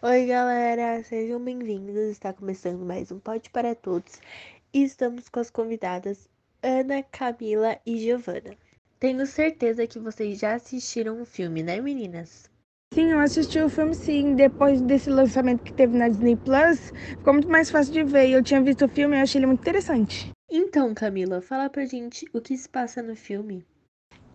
Oi, galera, sejam bem-vindos. Está começando mais um Pode para Todos e estamos com as convidadas Ana, Camila e Giovana. Tenho certeza que vocês já assistiram o filme, né, meninas? Sim, eu assisti o filme sim. Depois desse lançamento que teve na Disney Plus, ficou muito mais fácil de ver. Eu tinha visto o filme e achei ele muito interessante. Então, Camila, fala pra gente o que se passa no filme.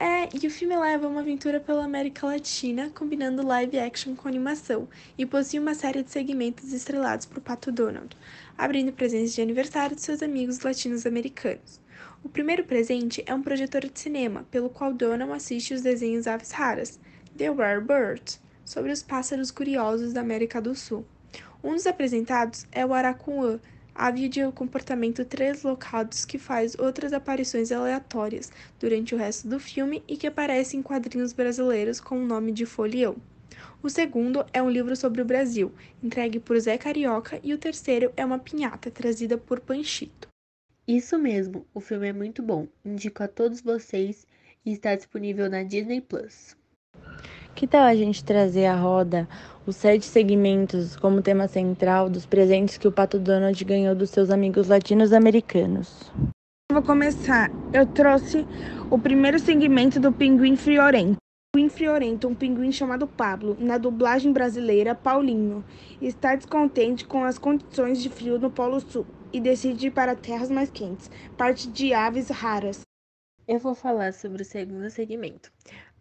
É, e o filme leva uma aventura pela América Latina, combinando live action com animação, e possui uma série de segmentos estrelados por Pato Donald, abrindo presentes de aniversário de seus amigos latinos-americanos. O primeiro presente é um projetor de cinema, pelo qual Donald assiste os desenhos Aves Raras, The Rare Birds, sobre os pássaros curiosos da América do Sul. Um dos apresentados é o Aracuã, ave de comportamento treslocados que faz outras aparições aleatórias durante o resto do filme e que aparece em quadrinhos brasileiros com o nome de Folião. O segundo é um livro sobre o Brasil, entregue por Zé Carioca, e o terceiro é uma pinhata trazida por Panchito. Isso mesmo, o filme é muito bom. Indico a todos vocês e está disponível na Disney Plus. Que tal a gente trazer à roda os sete segmentos como tema central dos presentes que o Pato Donald ganhou dos seus amigos latinos-americanos? Vou começar. Eu trouxe o primeiro segmento do Pinguim Friorento. O pinguim friorento, um pinguim chamado Pablo, na dublagem brasileira Paulinho, está descontente com as condições de frio no Polo Sul e decide ir para terras mais quentes, parte de aves raras. Eu vou falar sobre o segundo segmento,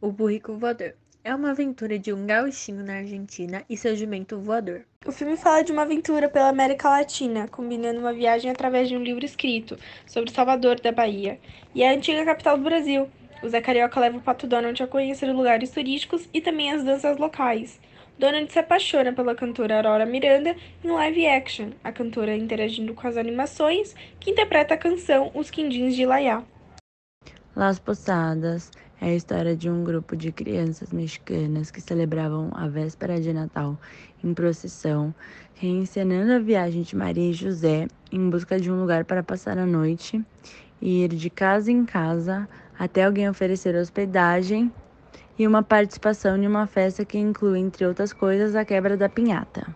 o burrico voador. É uma aventura de um gauchinho na Argentina e seu jumento voador. O filme fala de uma aventura pela América Latina, combinando uma viagem através de um livro escrito sobre Salvador da Bahia e a antiga capital do Brasil. O Zé Carioca leva o Pato Donald a conhecer lugares turísticos e também as danças locais. Donald se apaixona pela cantora Aurora Miranda em live action, a cantora interagindo com as animações, que interpreta a canção Os Quindins de Laiá. Las Posadas é a história de um grupo de crianças mexicanas que celebravam a véspera de Natal em procissão, reencenando a viagem de Maria e José em busca de um lugar para passar a noite e ir de casa em casa até alguém oferecer hospedagem e uma participação em uma festa que inclui, entre outras coisas, a quebra da pinhata.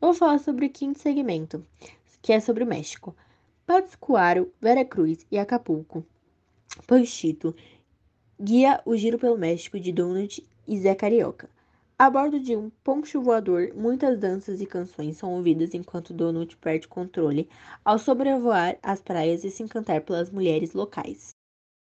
Vou falar sobre o quinto segmento, que é sobre o México. Pátzcuaro, Veracruz e Acapulco. Panchito guia o giro pelo México de Donald e Zé Carioca. A bordo de um poncho voador, muitas danças e canções são ouvidas enquanto Donald perde controle ao sobrevoar as praias e se encantar pelas mulheres locais.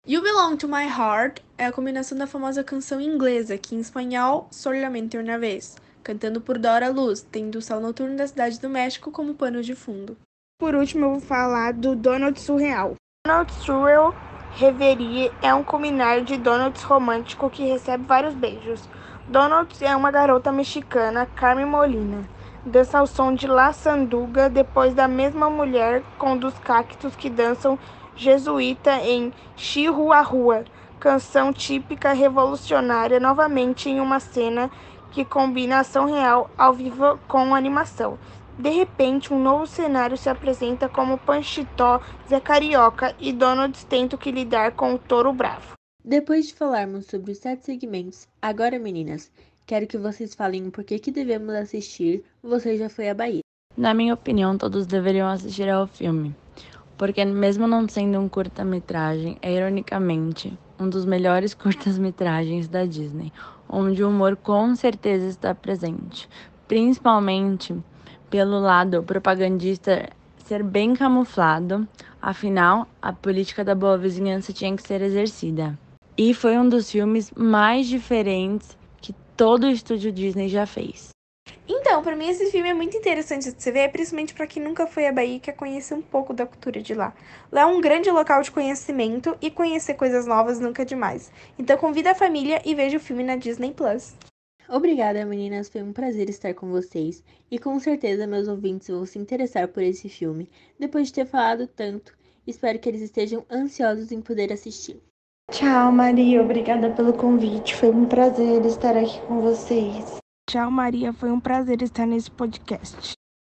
You Belong to My Heart é a combinação da famosa canção inglesa, que em espanhol Solamente uma vez, cantando por Dora Luz, tendo o céu noturno da cidade do México como pano de fundo. Por último, eu vou falar do Donald Surreal. Donald Surreal Reverie é um combinar de Donuts romântico que recebe vários beijos. Donuts é uma garota mexicana, Carmen Molina. Dança ao som de La Sanduga, depois da mesma mulher com dos cactos que dançam jesuíta em Chihuahua, canção típica revolucionária, novamente em uma cena que combina ação real ao vivo com animação. De repente, um novo cenário se apresenta como Panchitó, Zé Carioca e Donald tentam que lidar com o touro bravo. Depois de falarmos sobre os sete segmentos, agora meninas, quero que vocês falem o porquê que devemos assistir Você Já Foi à Bahia. Na minha opinião, todos deveriam assistir ao filme, porque mesmo não sendo um curta-metragem, é ironicamente um dos melhores curtas-metragens da Disney, onde o humor com certeza está presente, principalmente pelo lado propagandista ser bem camuflado, afinal, a política da boa vizinhança tinha que ser exercida. E foi um dos filmes mais diferentes que todo o estúdio Disney já fez. Então, para mim esse filme é muito interessante de se ver, principalmente para quem nunca foi à Bahia e quer conhecer um pouco da cultura de lá. Lá é um grande local de conhecimento e conhecer coisas novas nunca é demais. Então convida a família e veja o filme na Disney Plus. Obrigada, meninas. Foi um prazer estar com vocês. E com certeza meus ouvintes vão se interessar por esse filme. Depois de ter falado tanto, espero que eles estejam ansiosos em poder assistir. Tchau, Maria. Obrigada pelo convite. Foi um prazer estar aqui com vocês. Tchau, Maria. Foi um prazer estar nesse podcast.